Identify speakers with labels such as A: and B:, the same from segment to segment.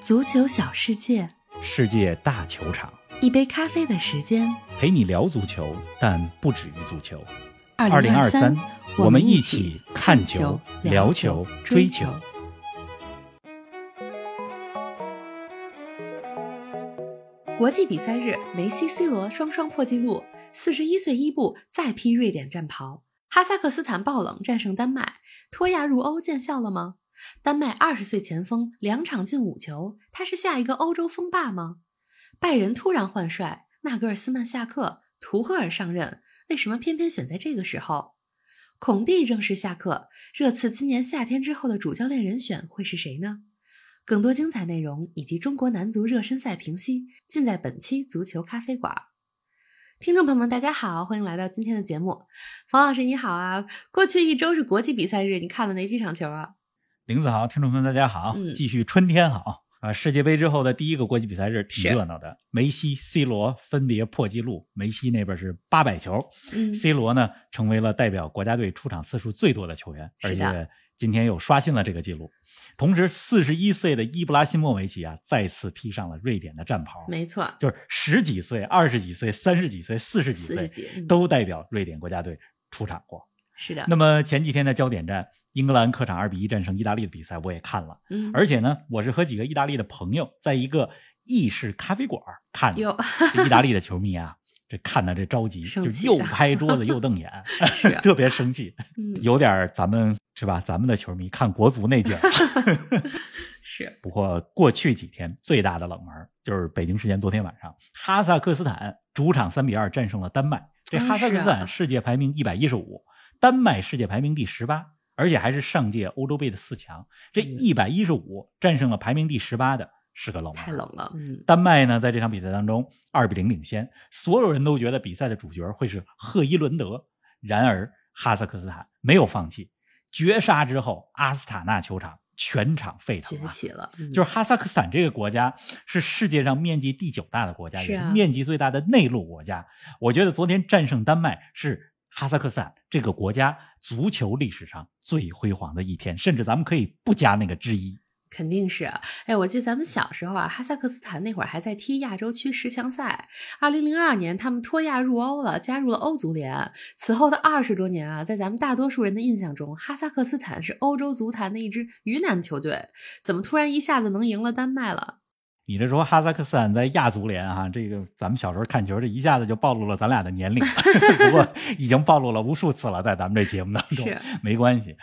A: 足球小世界，
B: 世界大球场，
A: 一杯咖啡的时间。
B: 陪你聊足球，但不止于足球。
A: 二零
B: 二
A: 三，
B: 我们
A: 一
B: 起看球、聊球、追球。
A: 国际比赛日，梅西、C 罗双双破纪录，四十一岁伊布再披瑞典战袍。哈萨克斯坦爆冷战胜丹麦，脱亚入欧见效了吗？丹麦二十岁前锋两场进五球，他是下一个欧洲锋霸吗？拜仁突然换帅，纳格尔斯曼下课，图赫尔上任，为什么偏偏选在这个时候？孔蒂正式下课，热刺今年夏天之后的主教练人选会是谁呢？更多精彩内容以及中国男足热身赛评析，尽在本期足球咖啡馆。听众朋友们，大家好，欢迎来到今天的节目。冯老师你好啊！过去一周是国际比赛日，你看了哪几场球啊？
B: 林子豪，听众朋友们，大家好，
A: 嗯
B: 继续春天好啊！世界杯之后的第一个国际比赛日挺热闹的，梅西、C 罗分别破纪录，梅西那边是八百球
A: 嗯
B: ，，C 罗呢成为了代表国家队出场次数最多的球员，而且今天又刷新了这个记录。同时，四十一岁的伊布拉辛莫维奇啊，再次披上了瑞典的战袍，
A: 没错，
B: 就是十几岁、二十几岁、三十几岁、四十几岁都代表瑞典国家队出场过。
A: 是的，
B: 那么前几天的焦点战，英格兰客场二比一战胜意大利的比赛，我也看了。
A: 嗯，
B: 而且呢，我是和几个意大利的朋友在一个意式咖啡馆看的。
A: 有，
B: 这意大利的球迷啊，这看的这着急，就又拍桌子又瞪眼，
A: 啊
B: 特别生气，
A: 嗯，
B: 有点咱们是吧？咱们的球迷看国足那劲儿。
A: 是
B: 不过过去几天最大的冷门就是北京时间昨天晚上，哈萨克斯坦主场三比二战胜了丹麦。这
A: 啊
B: 哈萨克斯坦世界排名一百一十五，丹麦世界排名第十八，而且还是上届欧洲杯的四强。这
A: 嗯
B: 一百一十五战胜了排名第十八的，是个冷门。
A: 太冷了，嗯，
B: 丹麦呢，在这场比赛当中二比零领先，所有人都觉得比赛的主角会是赫伊伦德。然而，哈萨克斯坦没有放弃，绝杀之后，阿斯塔纳球场全场沸腾啊！
A: 崛起了，嗯
B: 就是哈萨克斯坦这个国家是世界上面积第九大的国家，
A: 是啊
B: 也是面积最大的内陆国家。我觉得昨天战胜丹麦是哈萨克斯坦这个国家足球历史上最辉煌的一天，甚至咱们可以不加那个之一。
A: 肯定是，哎，我记得咱们小时候啊，哈萨克斯坦那会儿还在踢亚洲区十强赛。二零零二年，他们脱亚入欧了，加入了欧足联。此后的二十多年啊，在咱们大多数人的印象中，哈萨克斯坦是欧洲足坛的一支鱼腩球队。怎么突然一下子能赢了丹麦了？
B: 你这说哈萨克斯坦在亚足联哈、这个咱们小时候看球，这一下子就暴露了咱俩的年龄，不过已经暴露了无数次了，在咱们这节目当中，没关系。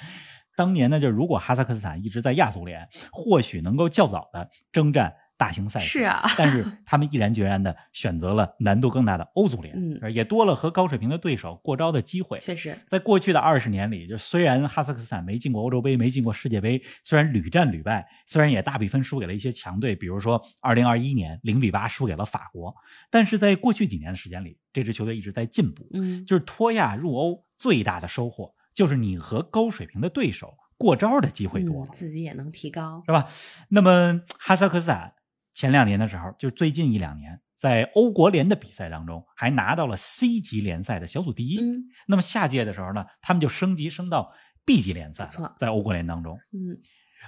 B: 当年呢，就如果哈萨克斯坦一直在亚足联，或许能够较早的征战大型赛事。
A: 是啊
B: 但是他们毅然决然的选择了难度更大的欧足联，
A: 嗯
B: 也多了和高水平的对手过招的机会。
A: 确实，
B: 在过去的二十年里，就虽然哈萨克斯坦没进过欧洲杯，没进过世界杯，虽然屡战屡败，虽然也大比分输给了一些强队，比如说二零二一年零比八输给了法国，但是在过去几年的时间里，这支球队一直在进步。
A: 嗯，
B: 就是脱亚入欧最大的收获，就是你和高水平的对手过招的机会多了，
A: 嗯自己也能提高。
B: 是吧？那么哈萨克斯坦前两年的时候，就最近一两年，在欧国联的比赛当中，还拿到了 C 级联赛的小组第一。
A: 嗯
B: 那么下届的时候呢，他们就升级升到 B 级联赛在欧国联当中。
A: 嗯，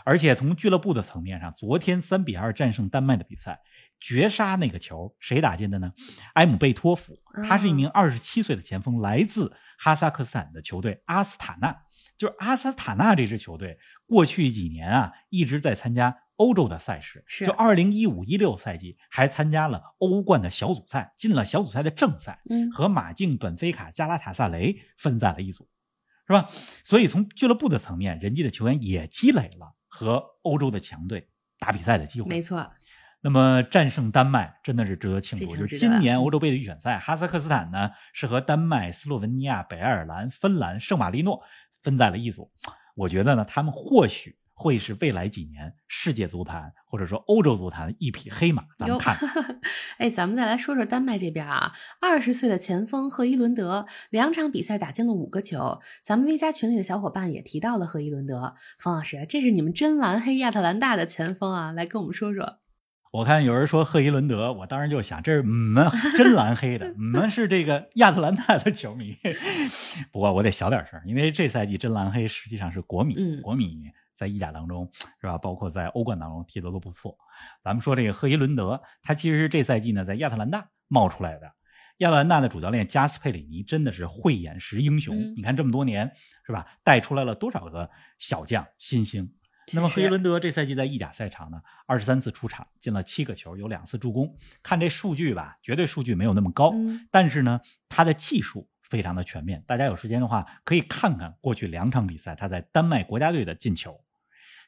B: 而且从俱乐部的层面上，昨天三比二战胜丹麦的比赛，绝杀那个球谁打进的呢？埃姆贝托夫，他是一名二十七岁的前锋，来自哈萨克斯坦的球队阿斯塔纳。就是阿斯塔纳这支球队，过去几年啊一直在参加欧洲的赛事，
A: 是
B: 就二零一五一六赛季还参加了欧冠的小组赛，进了小组赛的正赛。
A: 嗯，
B: 和马竞、本菲卡、加拉塔萨雷分在了一组，是吧？所以从俱乐部的层面，人家的球员也积累了和欧洲的强队打比赛的机会。
A: 没错，
B: 那么战胜丹麦真的是值得庆祝。就是今年欧洲杯的预选赛，哈萨克斯坦呢是和丹麦、斯洛文尼亚、北爱尔兰、芬兰、圣马力诺分在了一组。我觉得呢，他们或许会是未来几年世界足坛或者说欧洲足坛一匹黑马。咱们
A: 哟
B: 看，
A: 哎，咱们再来说说丹麦这边啊，二十岁的前锋赫伊伦德两场比赛打进了五个球。咱们 V 加群里的小伙伴也提到了赫伊伦德，冯老师，这是你们真蓝黑亚特兰大的前锋啊，来跟我们说说。
B: 我看有人说赫伊伦德，我当时就想，这是你们 真蓝黑的，你们是这个亚特兰大的球迷。不过我得小点声，因为这赛季真蓝黑实际上是国米，
A: 嗯
B: 国米在意甲当中是吧？包括在欧冠当中踢得都不错。咱们说这个赫伊伦德，他其实是这赛季呢在亚特兰大冒出来的。亚特兰大的主教练加斯佩里尼真的是慧眼识英雄，
A: 嗯
B: 你看这么多年是吧，带出来了多少个小将新星。那么赫伊伦德这赛季在意甲赛场呢，二十三次出场，进了七个球，有两次助攻。看这数据吧，绝对数据没有那么高，
A: 嗯
B: 但是呢，他的技术非常的全面。大家有时间的话，可以看看过去两场比赛他在丹麦国家队的进球。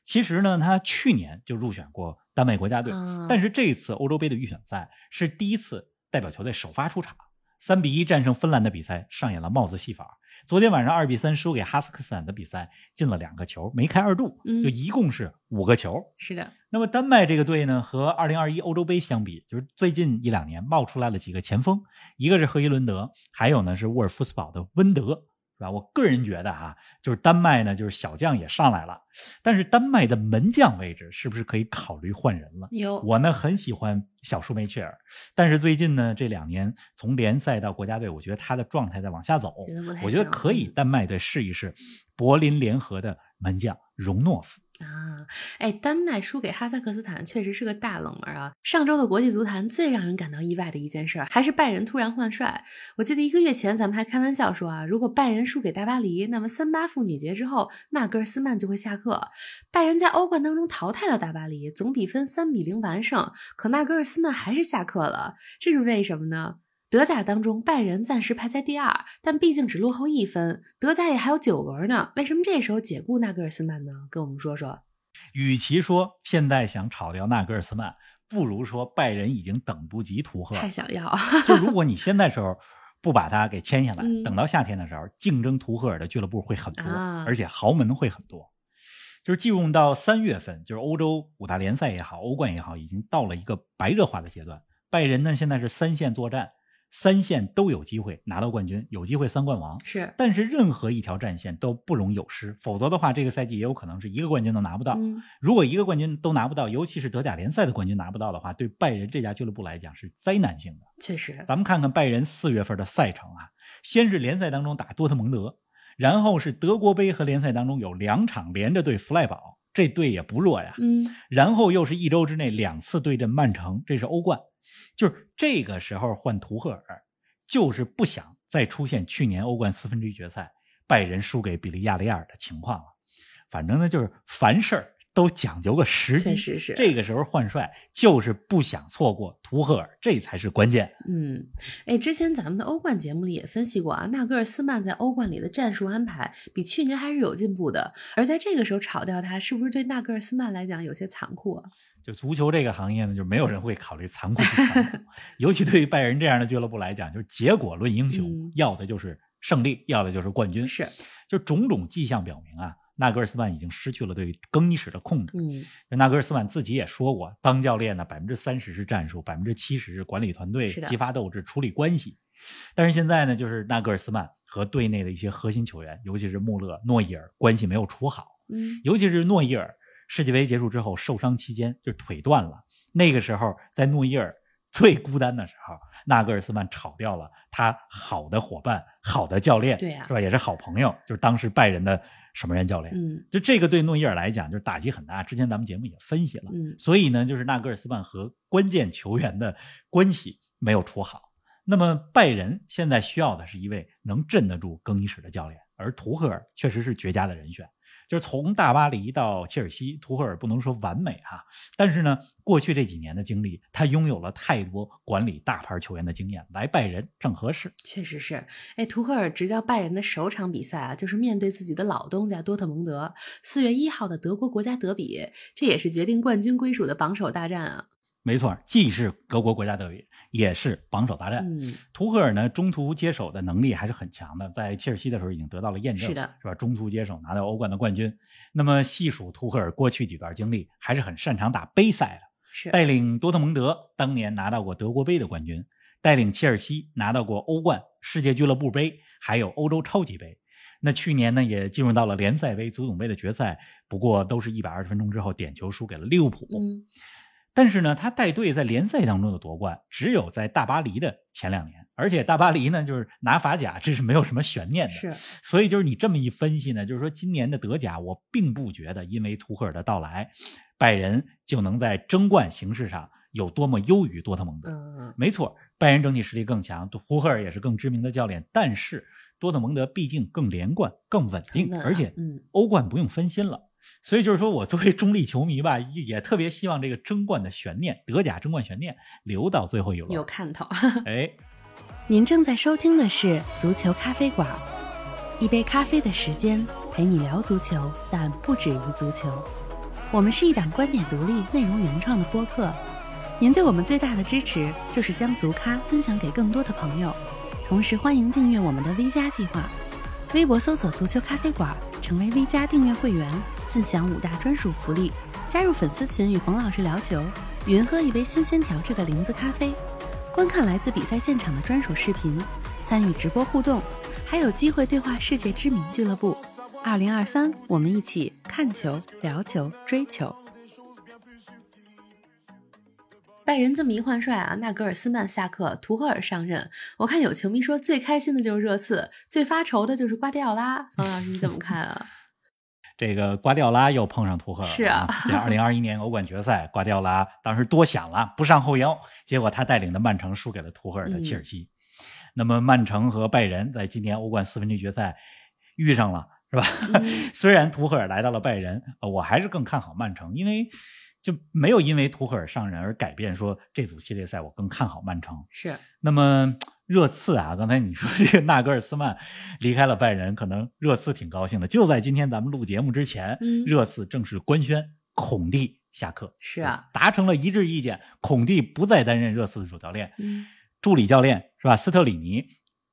B: 其实呢，他去年就入选过丹麦国家队，
A: 啊
B: 但是这一次欧洲杯的预选赛是第一次代表球队首发出场，三比一战胜芬兰的比赛上演了帽子戏法。昨天晚上二比三输给哈萨克斯坦的比赛进了两个球，梅开二度，
A: 嗯
B: 就一共是五个球。
A: 是的，
B: 那么丹麦这个队呢，和二零二一欧洲杯相比，就是最近一两年冒出来了几个前锋，一个是赫伊伦德，还有呢是沃尔夫斯堡的温德，是吧？我个人觉得哈、就是丹麦呢，就是小将也上来了，但是丹麦的门将位置是不是可以考虑换人了？
A: 有
B: 我呢很喜欢小舒梅切尔，但是最近呢这两年从联赛到国家队，我觉得他的状态在往下走我觉得可以
A: 嗯
B: 丹麦队试一试柏林联合的门将容诺夫。
A: 哎，丹麦输给哈萨克斯坦确实是个大冷门啊！上周的国际足坛最让人感到意外的一件事，还是拜仁突然换帅。我记得一个月前咱们还开玩笑说啊，如果拜仁输给大巴黎，那么三八妇女节之后，纳格尔斯曼就会下课。拜仁在欧冠当中淘汰了大巴黎，总比分三比零完胜，可纳格尔斯曼还是下课了，这是为什么呢？德甲当中，拜仁暂时排在第二，但毕竟只落后一分。德甲也还有九轮呢，为什么这时候解雇纳格尔斯曼呢？跟我们说说。
B: 与其说现在想炒掉纳格尔斯曼，不如说拜仁已经等不及图赫尔
A: 太。想要，
B: 就如果你现在时候不把他给签下来，
A: 嗯
B: 等到夏天的时候，竞争图赫尔的俱乐部会很多，
A: 啊
B: 而且豪门会很多。就是进入到三月份，就是欧洲五大联赛也好，欧冠也好，已经到了一个白热化的阶段。拜仁呢，现在是三线作战，三线都有机会拿到冠军，有机会三冠王。
A: 是，
B: 但是任何一条战线都不容有失，否则的话，这个赛季也有可能是一个冠军都拿不到。
A: 嗯，
B: 如果一个冠军都拿不到，尤其是德甲联赛的冠军拿不到的话，对拜仁这家俱乐部来讲是灾难性的。
A: 确实，
B: 咱们看看拜仁四月份的赛程啊，先是联赛当中打多特蒙德，然后是德国杯和联赛当中有两场连着对弗赖堡，这队也不弱呀。
A: 嗯，
B: 然后又是一周之内两次对阵曼城，这是欧冠。就是这个时候换图赫尔，就是不想再出现去年欧冠四分之一决赛拜仁输给比利亚雷亚尔的情况了。反正呢，就是凡事儿都讲究个时机。
A: 确实是
B: 这个时候换帅，就是不想错过图赫尔，这才是关键。
A: 嗯，哎，之前咱们的欧冠节目里也分析过啊，纳格尔斯曼在欧冠里的战术安排比去年还是有进步的，而在这个时候炒掉他，是不是对纳格尔斯曼来讲有些残酷啊？
B: 就足球这个行业呢，就没有人会考虑残酷不残酷，尤其对于拜仁这样的俱乐部来讲，就是结果论英雄，
A: 嗯
B: 要的就是胜利，要的就是冠军。
A: 是，
B: 就种种迹象表明啊，纳格尔斯曼已经失去了对更衣室的控制。
A: 嗯，
B: 纳格尔斯曼自己也说过，当教练呢，百分之三十是战术，百分之七十是管理团队、激发斗志、处理关系。但是现在呢，就是纳格尔斯曼和队内的一些核心球员，尤其是穆勒、诺伊尔关系没有处好。
A: 嗯，
B: 尤其是诺伊尔，世界杯结束之后受伤期间就腿断了，那个时候在诺伊尔最孤单的时候，纳格尔斯曼炒掉了他好的伙伴、好的教练，
A: 对呀
B: 是吧？也是好朋友，就是当时拜仁的什么人教练。
A: 嗯，
B: 就这个对诺伊尔来讲，就是打击很大。之前咱们节目也分析了，
A: 嗯，
B: 所以呢，就是纳格尔斯曼和关键球员的关系没有处好。那么拜仁现在需要的是一位能镇得住更衣室的教练，而图赫尔确实是绝佳的人选。就是从大巴黎到切尔西，图赫尔不能说完美哈、但是呢，过去这几年的经历，他拥有了太多管理大牌球员的经验，来拜仁正合适。
A: 确实是。哎，图赫尔执教拜仁的首场比赛啊，就是面对自己的老东家多特蒙德，四月一号的德国国家德比，这也是决定冠军归属的榜首大战啊。
B: 没错，既是德国国家德比，也是榜首大战。
A: 嗯，
B: 图赫尔呢，中途接手的能力还是很强的，在切尔西的时候已经得到了验证，
A: 是的，
B: 是吧？中途接手拿到欧冠的冠军。那么细数图赫尔过去几段经历，还是很擅长打杯赛的。
A: 是，
B: 带领多特蒙德当年拿到过德国杯的冠军，带领切尔西拿到过欧冠、世界俱乐部杯，还有欧洲超级杯。那去年呢，也进入到了联赛杯、足总杯的决赛，不过都是一百二十分钟之后点球输给了利物浦。
A: 嗯，
B: 但是呢，他带队在联赛当中的夺冠，只有在大巴黎的前两年，而且大巴黎呢，就是拿法甲，这是没有什么悬念的。
A: 是，
B: 所以就是你这么一分析呢，就是说今年的德甲，我并不觉得因为图赫尔的到来，拜仁就能在争冠形势上有多么优于多特蒙德。
A: 嗯，
B: 没错，拜仁整体实力更强，图赫尔也是更知名的教练，但是多特蒙德毕竟更连贯、更稳定，
A: 啊
B: 而且
A: 嗯
B: 欧冠不用分心了。所以就是说我作为中立球迷吧，也也特别希望这个争冠的悬念，德甲争冠悬念留到最后一轮。
A: 有看头。
B: 哎，
A: 您正在收听的是《足球咖啡馆》，一杯咖啡的时间陪你聊足球，但不止于足球。我们是一档观点独立、内容原创的播客。您对我们最大的支持就是将足咖分享给更多的朋友，同时欢迎订阅我们的 V 加计划。微博搜索“足球咖啡馆”，成为 V 加订阅会员，自享五大专属福利：加入粉丝群与冯老师聊球，云喝一杯新鲜调制的零子咖啡，观看来自比赛现场的专属视频，参与直播互动，还有机会对话世界知名俱乐部。二零二三，我们一起看球、聊球、追球。拜仁这么一换帅啊，纳格尔斯曼下课，图赫尔上任。我看有球迷说最开心的就是热刺，最发愁的就是瓜迪奥拉。冯老师你怎么看啊？
B: 这个瓜迪奥拉又碰上图赫尔了。
A: 是啊
B: 这二零二一年欧冠决赛，瓜迪奥拉当时多想了，不上后腰，结果他带领的曼城输给了图赫尔的切尔西。那么曼城和拜仁在今年欧冠四分之一决赛遇上了，是吧？
A: 嗯
B: 虽然图赫尔来到了拜仁，呃我还是更看好曼城，因为就没有因为图赫尔上任而改变说这组系列赛我更看好曼城。
A: 是，
B: 那么热刺啊，刚才你说这个纳格尔斯曼离开了拜仁，可能热刺挺高兴的。就在今天咱们录节目之前，
A: 嗯
B: 热刺正式官宣孔蒂下课，
A: 是啊，
B: 达成了一致意见，孔蒂不再担任热刺的主教练，
A: 嗯
B: 助理教练是吧？斯特里尼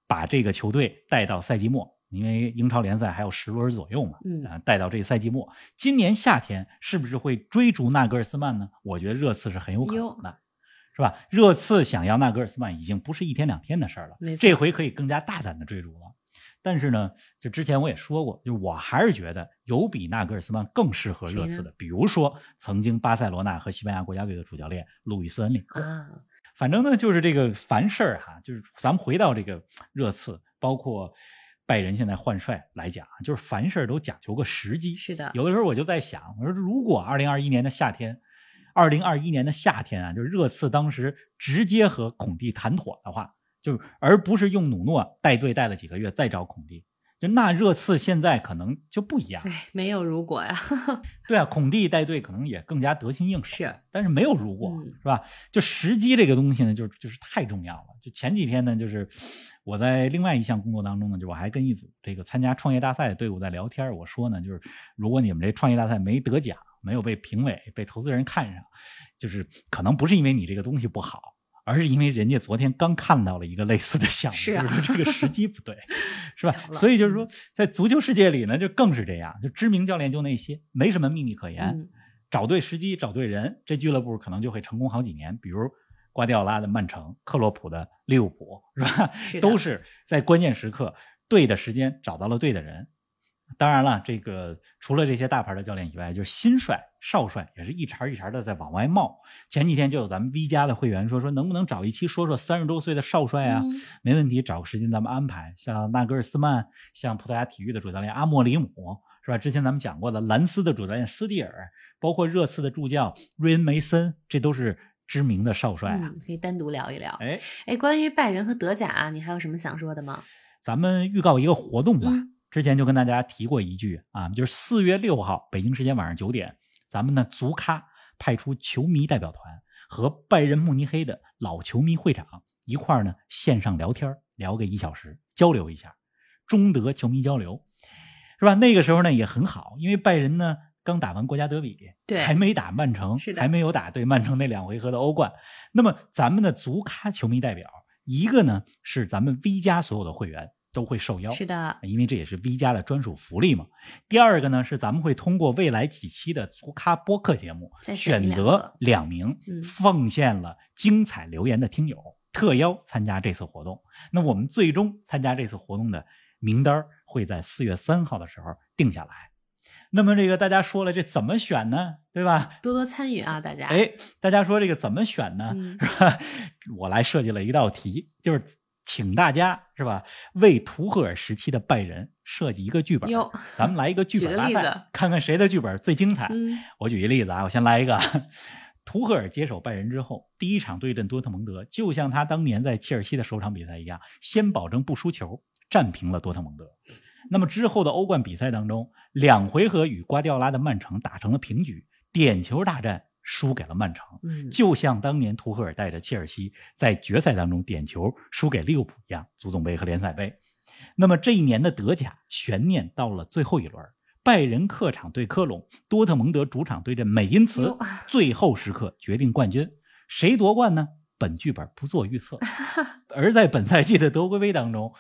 B: 把这个球队带到赛季末。因为英超联赛还有十轮左右嘛，
A: 嗯
B: 啊，带到这赛季末，今年夏天是不是会追逐纳格尔斯曼呢？我觉得热刺是很有可能的，是吧？热刺想要纳格尔斯曼已经不是一天两天的事儿了这回可以更加大胆的追逐了。但是呢，就之前我也说过，就是我还是觉得有比纳格尔斯曼更适合热刺的，比如说曾经巴塞罗那和西班牙国家队的主教练路易斯恩里克。
A: 啊，
B: 反正呢，就是这个凡事儿哈，就是咱们回到这个热刺，包括拜仁现在换帅来讲，就是凡事儿都讲究个时机。
A: 是的，
B: 有的时候我就在想，我说如果二零二一年的夏天，二零二一年的夏天啊，就是热刺当时直接和孔蒂谈妥的话，就是而不是用努诺带队带了几个月再找孔蒂，就那热刺现在可能就不一样。
A: 对，没有如果呀，
B: 对啊，孔蒂带队可能也更加得心应手。
A: 是，
B: 但是没有如果，
A: 嗯
B: 是吧？就时机这个东西呢，就是就是太重要了。就前几天呢，就是我在另外一项工作当中呢，就我还跟一组这个参加创业大赛的队伍在聊天，我说呢，就是如果你们这创业大赛没得奖，没有被评委、被投资人看上，就是可能不是因为你这个东西不好。而是因为人家昨天刚看到了一个类似的项目，
A: 是啊
B: 就是这个时机不对，是吧所以就是说，在足球世界里呢，就更是这样，就知名教练就那些，没什么秘密可言。
A: 嗯
B: 找对时机，找对人，这俱乐部可能就会成功好几年。比如瓜迪奥拉的曼城、克洛普的利物浦，是吧？
A: 是
B: 都是在关键时刻、对的时间找到了对的人。当然了，这个除了这些大牌的教练以外，就是新帅、少帅也是一茬一茬的在往外冒。前几天就有咱们 V 加的会员说说，能不能找一期说说三十多岁的少帅啊？
A: 嗯
B: 没问题，找个时间咱们安排。像纳格尔斯曼，像葡萄牙体育的主教练阿莫里姆，是吧？之前咱们讲过的兰斯的主教练斯蒂尔，包括热刺的助教瑞恩梅森，这都是知名的少帅啊。
A: 嗯，可以单独聊一聊。
B: 哎，
A: 哎，关于拜仁和德甲啊，你还有什么想说的吗？
B: 咱们预告一个活动吧。
A: 嗯
B: 之前就跟大家提过一句啊，就是四月六号北京时间晚上九点，咱们呢足咖派出球迷代表团和拜仁慕尼黑的老球迷会长一块儿呢线上聊天儿，聊个一小时，交流一下，中德球迷交流，是吧？那个时候呢也很好，因为拜仁呢刚打完国家德比，
A: 对
B: 还没打曼城，
A: 是的
B: 还没有打对曼城那两回合的欧冠。那么咱们的足咖球迷代表，一个呢是咱们 V 加所有的会员都会受邀，
A: 是的，
B: 因为这也是 V 家的专属福利嘛。第二个呢是咱们会通过未来几期的足咖播客节目，
A: 选
B: 选择
A: 两
B: 名
A: 嗯
B: 奉献了精彩留言的听友，特邀参加这次活动。那我们最终参加这次活动的名单会在四月三号的时候定下来。那么这个大家说了，这怎么选呢？对吧？
A: 多多参与啊，大家。
B: 哎，大家说这个怎么选呢？
A: 嗯
B: 是吧？我来设计了一道题，就是请大家是吧，为图赫尔时期的拜仁设计一个剧本
A: 哟。
B: 咱们来一个剧本大赛看看谁的剧本最精彩。
A: 嗯
B: 我举一例子啊，我先来一个。图赫尔接手拜仁之后，第一场对阵多特蒙德，就像他当年在切尔西的首场比赛一样，先保证不输球，战平了多特蒙德。那么之后的欧冠比赛当中，两回合与瓜迪奥拉的曼城打成了平局，点球大战输给了曼城，
A: 嗯，
B: 就像当年图赫尔带着切尔西在决赛当中点球输给利物浦一样，足总杯和联赛杯。那么这一年的德甲悬念到了最后一轮，拜仁客场对科隆，多特蒙德主场对阵美因茨，最后时刻决定冠军，谁夺冠呢？本剧本不做预测。而在本赛季的德国杯当中，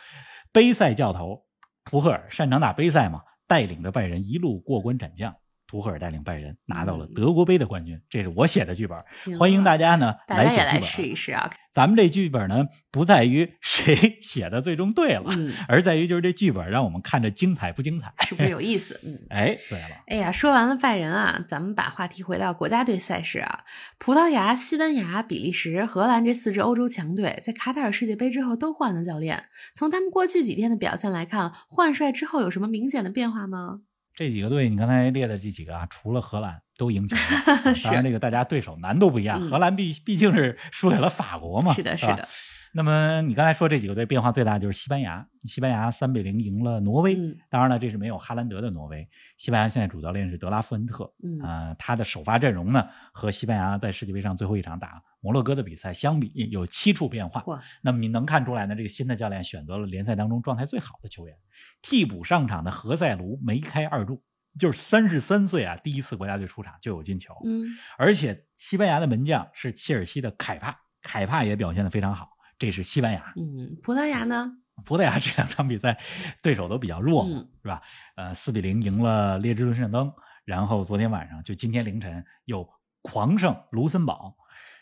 B: 杯赛教头图赫尔擅长打杯赛嘛，带领着拜仁一路过关斩将。图赫尔带领拜仁拿到了
A: 嗯
B: 德国杯的冠军，这是我写的剧本，欢迎大
A: 家
B: 家呢
A: 大家也来
B: 写剧本。
A: 试一试啊。
B: 咱们这剧本呢，不在于 谁写的最终对了，
A: 嗯，
B: 而在于就是这剧本让我们看着精彩不精彩。
A: 是不是有意思？嗯。
B: 哎，对了，
A: 哎呀，说完了拜仁啊，咱们把话题回到国家队赛事啊。葡萄牙、西班牙、比利时、荷兰这四支欧洲强队，在卡塔尔世界杯之后都换了教练。从他们过去几天的表现来看，换帅之后有什么明显的变化吗？
B: 这几个队你刚才列的这几个啊，除了荷兰都赢球了。当然，这个大家对手难度不一样，
A: 嗯
B: 荷兰毕毕竟是输给了法国嘛。
A: 是的，是
B: 吧
A: 的，
B: 那么你刚才说这几个队变化最大就是西班牙，西班牙三比零赢了挪威。
A: 嗯
B: 当然了，这是没有哈兰德的挪威。西班牙现在主教练是德拉夫恩特，
A: 嗯
B: 呃，他的首发阵容呢和西班牙在世界杯上最后一场打摩洛哥的比赛相比有七处变化。
A: 嚯，
B: 那么你能看出来呢，这个新的教练选择了联赛当中状态最好的球员，替补上场的何塞卢梅开二度，就是三十三岁啊，第一次国家队出场就有进球。
A: 嗯
B: 而且西班牙的门将是切尔西的凯帕，凯帕也表现得非常好。这是西班牙，
A: 嗯，葡萄牙呢？
B: 葡萄牙这两场比赛对手都比较弱嘛，
A: 嗯
B: 是吧？呃，四比零赢了列支敦士登，然后昨天晚上就今天凌晨又狂胜卢森堡。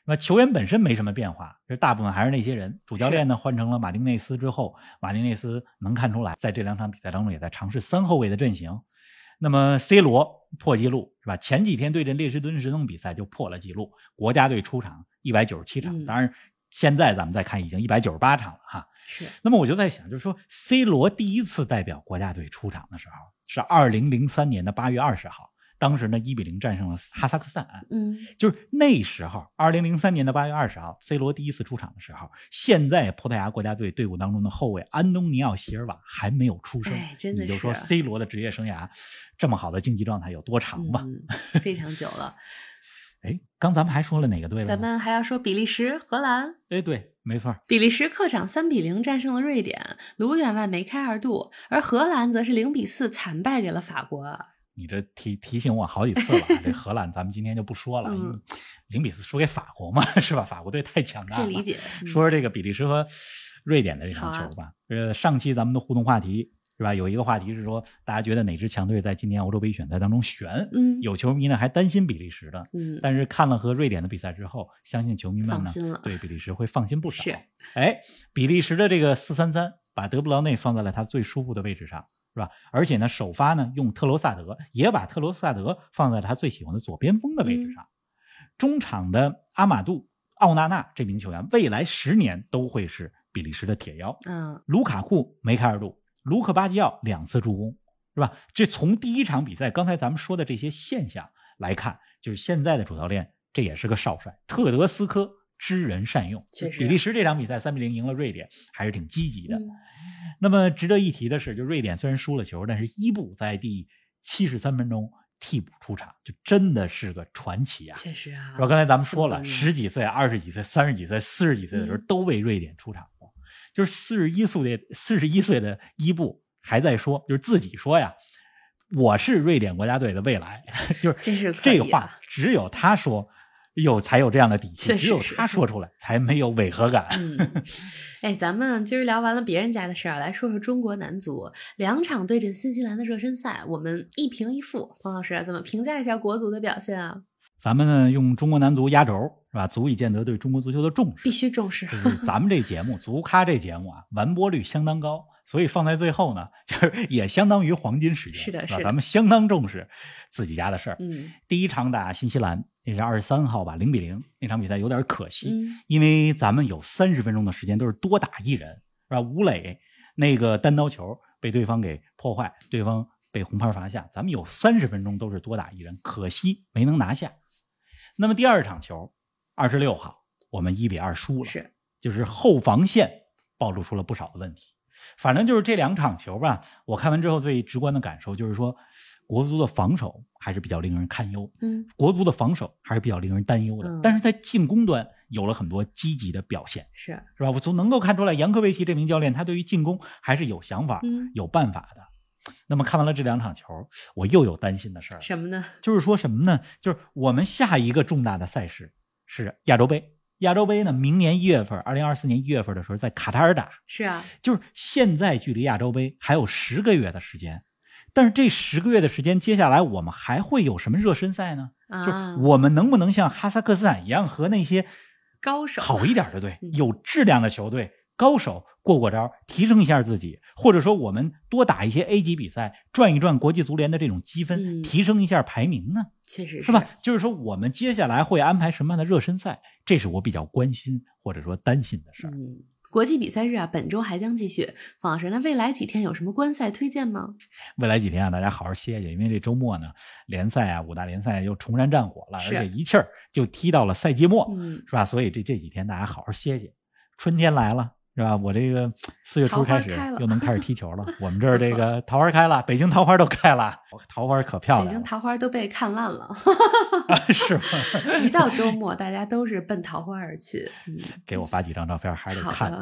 B: 那球员本身没什么变化，这大部分还是那些人。主教练呢换成了马丁内斯之后，马丁内斯能看出来，在这两场比赛当中也在尝试三后卫的阵型。那么 C 罗破纪录是吧？前几天对阵列支敦士登比赛就破了纪录，国家队出场一百九十七场，
A: 嗯
B: 当然现在咱们再看已经一百九十八场了哈。
A: 是
B: 那么我就在想，就是说，C 罗第一次代表国家队出场的时候是二零零三年的八月二十号，当时呢一比零战胜了哈萨克斯坦。
A: 嗯
B: 就是那时候，二零零三年的八月二十号，C 罗第一次出场的时候，现在葡萄牙国家队队伍当中的后卫安东尼奥·席尔瓦还没有出生。
A: 哎真的
B: 你就说 C 罗的职业生涯这么好的竞技状态有多长吧？
A: 嗯，非常久了。
B: 哎，刚咱们还说了哪个队了？
A: 咱们还要说比利时、荷兰。
B: 哎，对，没错，
A: 比利时客场三比零战胜了瑞典，卢员外梅开二度，而荷兰则是零比四惨败给了法国。
B: 你这提提醒我好几次了啊。这荷兰咱们今天就不说了，
A: 嗯
B: 因为零比四输给法国嘛，是吧？法国队太强大了。
A: 可以理解。嗯
B: 说说这个比利时和瑞典的这场球吧。呃、上期咱们的互动话题是吧？有一个话题是说，大家觉得哪支强队在今年欧洲杯选赛当中悬？
A: 嗯
B: 有球迷呢还担心比利时的，
A: 嗯，
B: 但是看了和瑞典的比赛之后，相信球迷们呢对比利时会放心不少。
A: 是，
B: 哎，比利时的这个四三三把德布劳内放在了他最舒服的位置上，是吧？而且呢，首发呢用特罗萨德，也把特罗萨德放在了他最喜欢的左边锋的位置上。中场的阿马杜·奥纳纳这名球员，未来十年都会是比利时的铁腰。
A: 嗯
B: 卢卡库梅开二度，卢克巴基奥两次助攻，是吧？这从第一场比赛，刚才咱们说的这些现象来看，就是现在的主教练这也是个少帅，特德斯科知人善用。
A: 确实
B: 比利时这场比赛三比零赢了瑞典，还是挺积极的。
A: 嗯
B: 那么值得一提的是，就瑞典虽然输了球，但是伊布在第七十三分钟替补出场，就真的是个传奇啊！
A: 确实啊
B: 是吧？刚才咱们说了，十几岁、二十几岁、三十几岁、四十几岁的时候
A: 嗯
B: 都为瑞典出场过，就是四十一岁的四十一岁的伊布还在说，就是自己说呀，我是瑞典国家队的未来，就是这个话只有他说，有才有这样的底气，只有他说出来才没有违和感。
A: 嗯，哎，咱们今儿聊完了别人家的事儿，来说说中国男足两场对阵新西兰的热身赛，我们一平一负。方老师怎么评价一下国足的表现啊？
B: 咱们呢用中国男足压轴是吧？足以见得对中国足球的重视。
A: 必须重视。
B: 就是咱们这节目 足咖这节目啊，完播率相当高，所以放在最后呢，就是也相当于黄金时间。
A: 是的是
B: 咱们相当重视自己家的事儿。
A: 嗯
B: 第一场打新西兰，那是二十三号吧，零比零那场比赛有点可惜，
A: 嗯
B: 因为咱们有三十分钟的时间都是多打一人，是吧？吴磊那个单刀球被对方给破坏，对方被红牌罚下，咱们有三十分钟都是多打一人，可惜没能拿下。那么第二场球，二十六号我们一比二输了，
A: 是
B: 就是后防线暴露出了不少的问题。反正就是这两场球吧，我看完之后最直观的感受就是说，国足的防守还是比较令人堪忧，
A: 嗯
B: 国足的防守还是比较令人担忧的。
A: 嗯
B: 但是在进攻端有了很多积极的表现，
A: 是
B: 是吧？我从能够看出来，杨科维奇这名教练他对于进攻还是有想法、
A: 嗯
B: 有办法的。那么看完了这两场球，我又有担心的事儿了，
A: 什么呢？
B: 就是说什么呢？就是我们下一个重大的赛事是亚洲杯。亚洲杯呢，明年一月份，二零二四年一月份的时候在卡塔尔打，
A: 是啊，
B: 就是现在距离亚洲杯还有十个月的时间，但是这十个月的时间，接下来我们还会有什么热身赛呢？就是
A: 啊，
B: 我们能不能像哈萨克斯坦一样，和那些
A: 高手
B: 好一点的队
A: 嗯、
B: 有质量的球队、高手过过招，提升一下自己，或者说我们多打一些 A 级比赛，赚一赚国际足联的这种积分，
A: 嗯
B: 提升一下排名呢？
A: 确实
B: 是吧？就是说，我们接下来会安排什么样的热身赛？这是我比较关心或者说担心的事儿。
A: 嗯，国际比赛日啊，本周还将继续。方老师，那未来几天有什么观赛推荐吗？
B: 未来几天啊，大家好好歇歇，因为这周末呢，联赛啊，五大联赛又重燃战火了，而且一气儿就踢到了赛季末，
A: 嗯，
B: 是吧？所以这这几天大家好好歇歇。春天来了，是吧？我这个四月初开始又能开始踢球了。我们这儿这个桃花开了，北京桃花都开了，桃花可漂亮
A: 北京，桃花都被看烂了
B: 是吗？
A: 一到周末大家都是奔桃花而去。嗯，
B: 给我发几张照片，还是得看。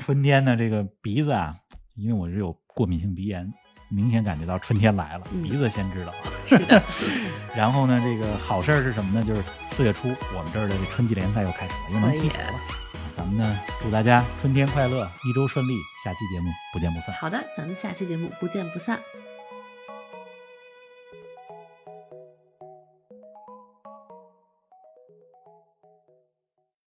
B: 春天呢，这个鼻子啊，因为我是有过敏性鼻炎，明显感觉到春天来了，
A: 嗯
B: 鼻子先知道。
A: 是的，
B: 然后呢，这个好事儿是什么呢？就是四月初我们这儿的这春季联赛又开始了，又能踢球了。咱们呢，祝大家春天快乐，一周顺利。下期节目不见不散。
A: 好的，咱们下期节目不见不散。